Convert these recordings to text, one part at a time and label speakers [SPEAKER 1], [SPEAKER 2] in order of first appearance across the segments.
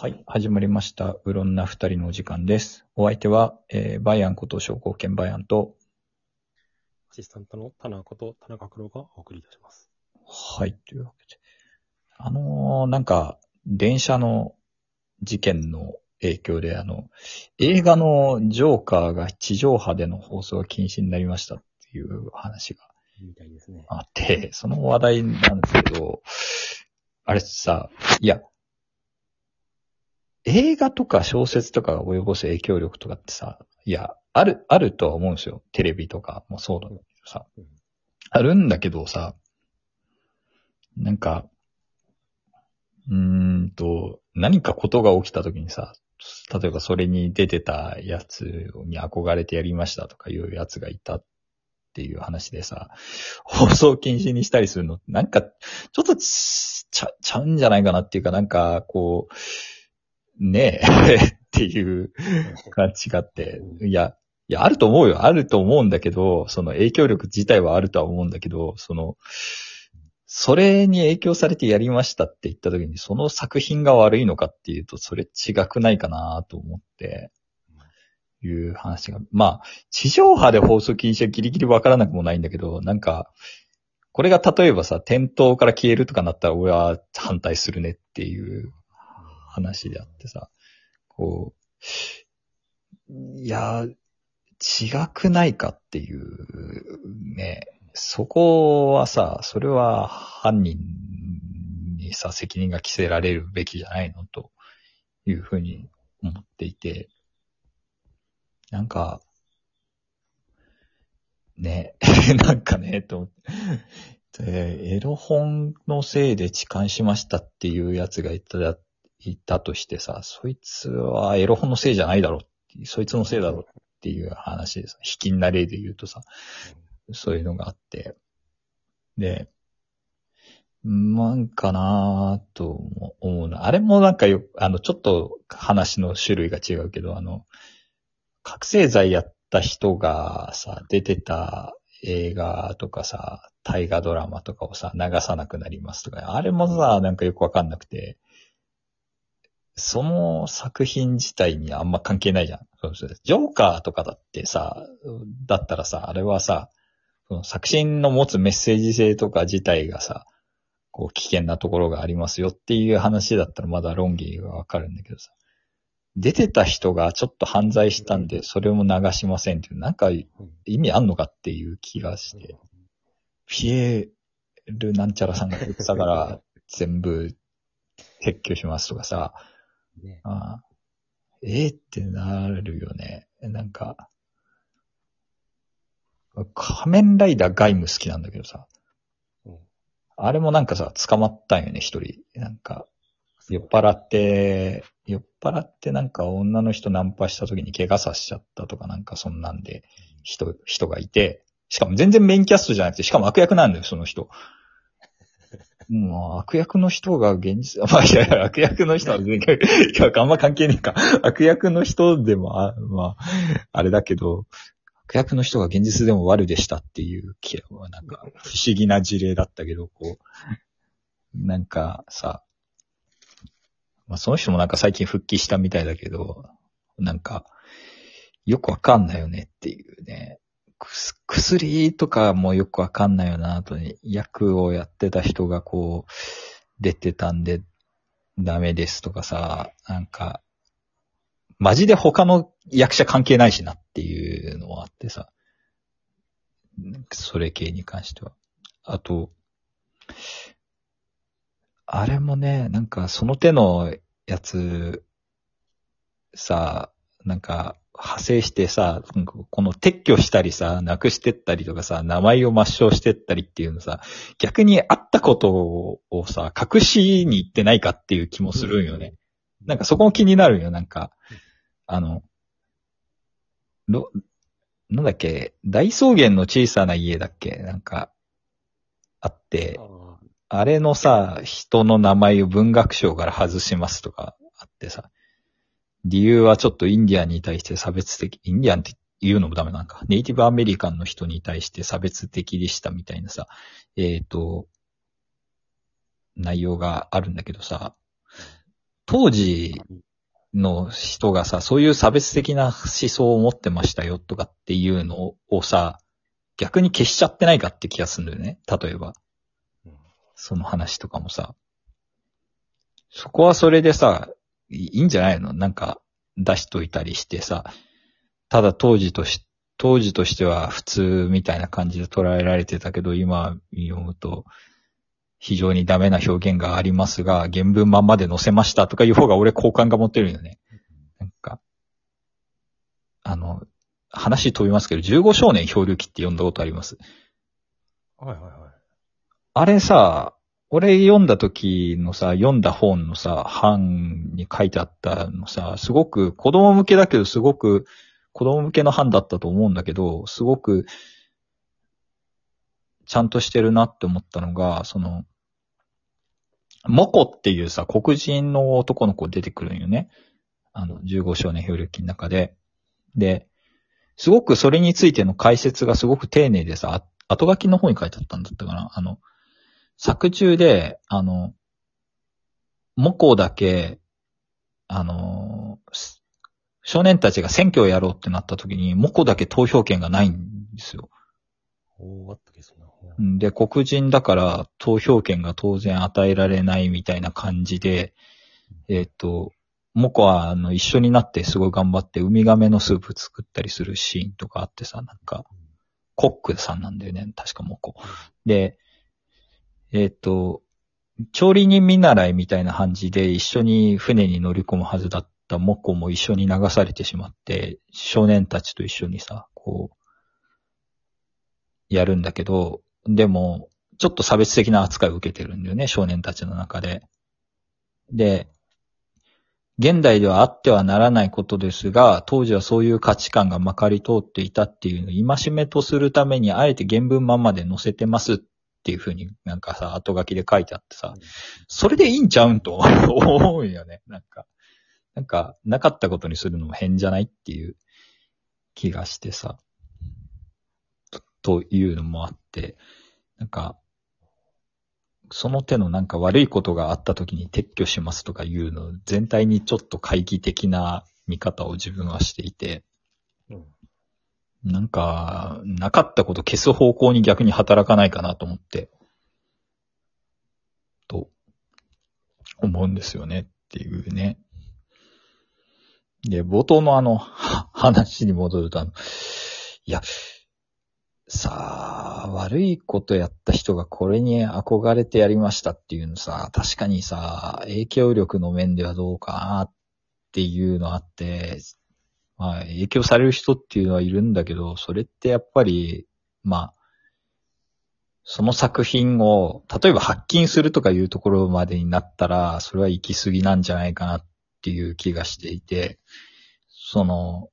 [SPEAKER 1] はい、始まりました。うろんな二人のお時間です。お相手は、えーバイアンこと商工兼バイアンと、
[SPEAKER 2] アシスタントの田中こと田中黒がお送りいたします。
[SPEAKER 1] はい、というわけで。あのーなんか、電車の事件の影響で、あの、映画のジョーカーが地上波での放送が禁止になりましたっていう話が
[SPEAKER 2] みたいですね。
[SPEAKER 1] あって、その話題なんですけど、あれさ、いや、映画とか小説とかが及ぼす影響力とかってさ、いや、ある、あるとは思うんですよ。テレビとかもそうだけどさ
[SPEAKER 2] うん。
[SPEAKER 1] あるんだけどさ、なんか、うーんと、何かことが起きた時にさ、例えばそれに出てたやつに憧れてやりましたとかいうやつがいたっていう話でさ、放送禁止にしたりするのって、なんか、ちょっとちちゃ、ちゃうんじゃないかなっていうか、なんか、こう、ねえ、っていう感じがあって、いや、いや、あると思うよ。あると思うんだけど、その影響力自体はあるとは思うんだけど、その、それに影響されてやりましたって言った時に、その作品が悪いのかっていうと、それ違くないかなと思って、いう話が。まあ、地上波で放送禁止はギリギリわからなくもないんだけど、なんか、これが例えばさ、店頭から消えるとかなったら俺は反対するねっていう話であってさ、こう、いや、違くないかっていう、ね、そこはさ、それは犯人にさ、責任が着せられるべきじゃないのというふうに思っていて、なんか、ね、なんかね、と思って。エロ本のせいで痴漢しましたっていうやつがいた、いたとしてさ、そいつはエロ本のせいじゃないだろう。そいつのせいだろうっていう話でさ、卑近な例で言うとさ、そういうのがあって。で、なんかなぁと思うな。あれもなんかよ、あの、ちょっと話の種類が違うけど、あの、覚醒剤やった人がさ、出てた映画とかさ、大河ドラマとかをさ、流さなくなりますとか、あれもさ、なんかよくわかんなくて、その作品自体にあんま関係ないじゃん。そうそうジョーカーとかだってさ、だったらさ、あれはさ、その作品の持つメッセージ性とか自体がさ、こう危険なところがありますよっていう話だったらまだ論議がわかるんだけどさ、出てた人がちょっと犯罪したんで、それも流しませんっていう、なんか意味あんのかっていう気がして、ピエールなんちゃらさんが言ってたから、全部撤去しますとかさ、
[SPEAKER 2] ね。
[SPEAKER 1] ああ。ええってなるよね。なんか、仮面ライダーガイム好きなんだけどさ、
[SPEAKER 2] うん。
[SPEAKER 1] あれもなんかさ、捕まったんよね、一人。なんか、酔っ払って、酔っ払ってなんか女の人ナンパした時に怪我させちゃったとかなんかそんなんで人、人がいて、しかも全然メインキャストじゃなくて、しかも悪役なんだよ、その人。もう悪役の人が現実、まあいやいや、悪役の人は全然、いや、あんま関係ねえか。悪役の人でも、あまあ、あれだけど、悪役の人が現実でも悪でしたっていうなんか、不思議な事例だったけど、こう、なんかさ、まあその人もなんか最近復帰したみたいだけど、なんか、よくわかんないよねっていうね。薬とかもよくわかんないよなとね、役をやってた人がこう、出てたんでダメですとかさ、なんか、マジで他の役者関係ないしなっていうのはあってさ、それ系に関しては。あと、あれもね、なんかその手のやつ、さ、なんか派生してさ、この撤去したりさ、なくしてったりとかさ、名前を抹消してったりっていうのさ、逆にあったことをさ、隠しに行ってないかっていう気もするんよね。なんかそこも気になるよ、なんか。あの、ろ、なんだっけ、大草原の小さな家だっけ？なんか、あって、
[SPEAKER 2] あ
[SPEAKER 1] あれのさ、人の名前を文学賞から外しますとかあってさ、理由はちょっとインディアンに対して差別的、インディアンって言うのもダメなんか、ネイティブアメリカンの人に対して差別的でしたみたいなさ、えっ、と、内容があるんだけどさ、当時の人がさ、そういう差別的な思想を持ってましたよとかっていうのをさ、逆に消しちゃってないかって気がするんだよね。例えば。
[SPEAKER 2] うん
[SPEAKER 1] その話とかもさ。そこはそれでさ、いいいんじゃないの？なんか出しといたりしてさ。ただ当時とし、当時としては普通みたいな感じで捉えられてたけど、今読むと、非常にダメな表現がありますが、原文まんまで載せましたとかいう方が俺好感が持ってるよね。なんか、あの、話飛びますけど、15少年漂流記って読んだことあります？
[SPEAKER 2] はいはいはい。
[SPEAKER 1] あれさ、俺読んだ時のさ、読んだ本のさ、版に書いてあったのさ、すごく子供向けだけど、すごく子供向けの版だったと思うんだけど、すごくちゃんとしてるなって思ったのが、その、モコっていうさ、黒人の男の子出てくるんよね。あの、15少年漂流記の中で。で、すごくそれについての解説がすごく丁寧でさ、後書きの方に書いてあったんだったかな。あの、作中で、あの、モコだけ、あの、す少年たちが選挙をやろうってなった時に、モコだけ投票権がないんですよ。
[SPEAKER 2] おっけ、そ
[SPEAKER 1] で、黒人だから投票権が当然与えられないみたいな感じで、えっ、と、モコはあの一緒になってすごい頑張ってウミガメのスープ作ったりするシーンとかあってさ、なんか、コックさんなんだよね、確かモコ。で、えっ、と、調理人見習いみたいな感じで一緒に船に乗り込むはずだったモコも一緒に流されてしまって、少年たちと一緒にさ、こう、やるんだけど、でも、ちょっと差別的な扱いを受けてるんだよね、少年たちの中で。で、現代ではあってはならないことですが、当時はそういう価値観がまかり通っていたっていうのを戒めとするために、あえて原文ままで載せてますっていうふうになんかさ、後書きで書いてあってさ、それでいいんちゃうんと 思うよね。なんか、なんか、なかったことにするのも変じゃないっていう気がしてさ、とというのもあって、なんか、その手のなんか悪いことがあった時に撤去しますとかいうの全体にちょっと懐疑的な見方を自分はしていて、
[SPEAKER 2] うん。
[SPEAKER 1] なんか、なかったこと消す方向に逆に働かないかなと思って、と、思うんですよねっていうね。で、冒頭のあの、話に戻るとあの、いや、さあ、悪いことやった人がこれに憧れてやりましたっていうのさ、確かにさ、影響力の面ではどうかなっていうのあって、まあ、影響される人っていうのはいるんだけど、それってやっぱり、まあ、その作品を、例えば発禁するとかいうところまでになったら、それは行き過ぎなんじゃないかなっていう気がしていて、その、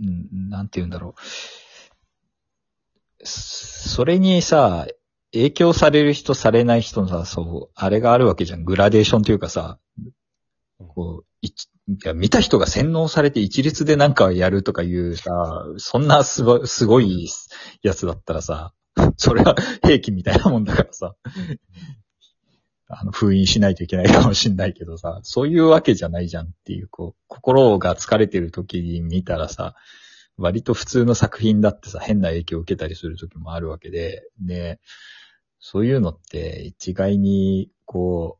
[SPEAKER 1] うんなんて言うんだろう。それにさ、影響される人、されない人のさ、そう、あれがあるわけじゃん。グラデーションというかさ、こう、見た人が洗脳されて一律でなんかやるとかいうさ、そんなすごすごいやつだったらさ、それは兵器みたいなもんだからさ、あの、封印しないといけないかもしんないけどさ、そういうわけじゃないじゃんっていう、こう、心が疲れてる時に見たらさ、割と普通の作品だってさ、変な影響を受けたりする時もあるわけで、で、そういうのって一概に、こう、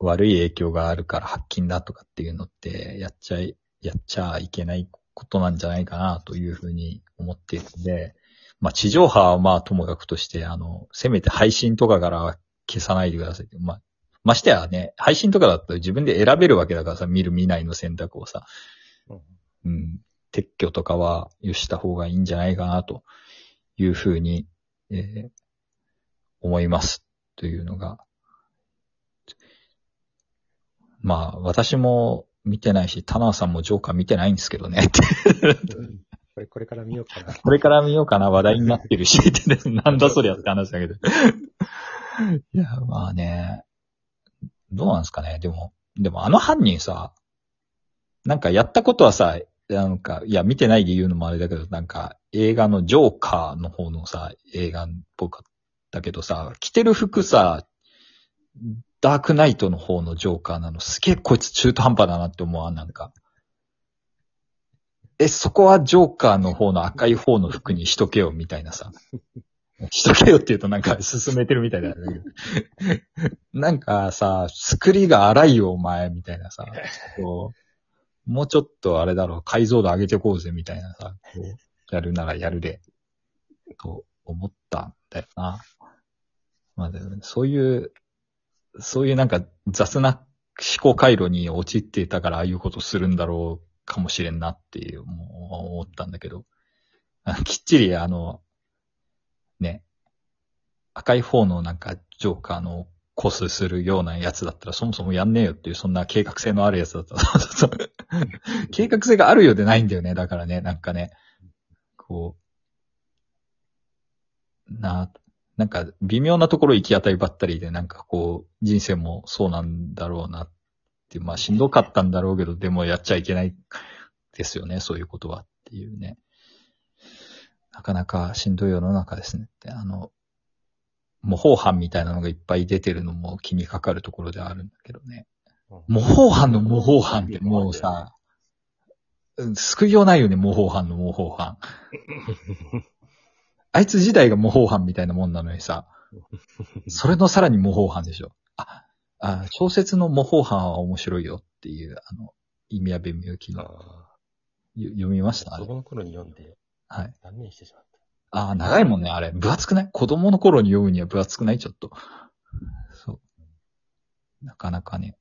[SPEAKER 1] 悪い影響があるから発禁だとかっていうのって、やっちゃい、やっちゃいけないことなんじゃないかなというふうに思っているので、まあ地上波はまあともかくとして、あの、せめて配信とかからは消さないでください。まあ、ましてやね、配信とかだったら自分で選べるわけだからさ、見る見ないの選択をさ、
[SPEAKER 2] うん。
[SPEAKER 1] うん、撤去とかはよした方がいいんじゃないかなというふうに、えー思います。というのが、まあ私も見てないし、田中さんもジョーカー見てないんですけどねって。
[SPEAKER 2] これ、これから見ようかな。
[SPEAKER 1] これから見ようかな、話題になってるし、ってねなんだそりゃって話だけど。いや、まあね、どうなんですかね。でも、でもあの犯人さ、なんかやったことはさ、なんか、いや、見てないで言うのもあれだけど、なんか、映画のジョーカーの方のさ、映画っぽかったけどさ、着てる服さ、ダークナイトの方のジョーカーなの、すげえこいつ中途半端だなって思わん、なんか。え、そこはジョーカーの方の赤い方の服にしとけよ、みたいなさ。しとけよって言うとなんか進めてるみたいだけど。なんかさ、作りが荒いよ、お前、みたいなさ。こうもうちょっとあれだろう、解像度上げてこうぜ、みたいなさ。やるならやるで。と思ったんだよな。まあそういう、そういうなんか雑な思考回路に陥っていたからああいうことするんだろうかもしれんなっていう、もう思ったんだけど。きっちりあの、ね、赤い方のなんかジョーカーのコスするようなやつだったらそもそもやんねえよっていう、そんな計画性のあるやつだったら、計画性があるようでないんだよね。だからね、なんかね、こう、な、なんか微妙なところ行き当たりばったりで、なんかこう、人生もそうなんだろうなっていう、まあしんどかったんだろうけど、でもやっちゃいけないですよね、そういうことはっていうね。なかなかしんどい世の中ですねって、あの、模倣犯みたいなのがいっぱい出てるのも気にかかるところではあるんだけどね。模倣犯の模倣犯ってもうさ、う ん救いようないよね、模倣犯の模倣犯。あいつ自体が模倣犯みたいなもんなのにさ、それのさらに模倣犯でしょ。あ、あ小説の模倣犯は面白いよっていう、あの、意味やべみゆきの、読みました？
[SPEAKER 2] あ。
[SPEAKER 1] あれ
[SPEAKER 2] 子供の頃に読んで
[SPEAKER 1] はい。
[SPEAKER 2] 断念してしまった。
[SPEAKER 1] ああ、長いもんね、あれ。分厚くない？子供の頃に読むには分厚くないちょっと。そう。なかなかね。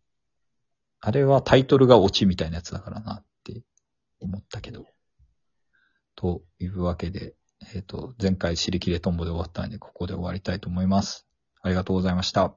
[SPEAKER 1] あれはタイトルがオチみたいなやつだからなって思ったけど。というわけで、えっ、と、前回尻切れトンボで終わったんで、ここで終わりたいと思います。ありがとうございました。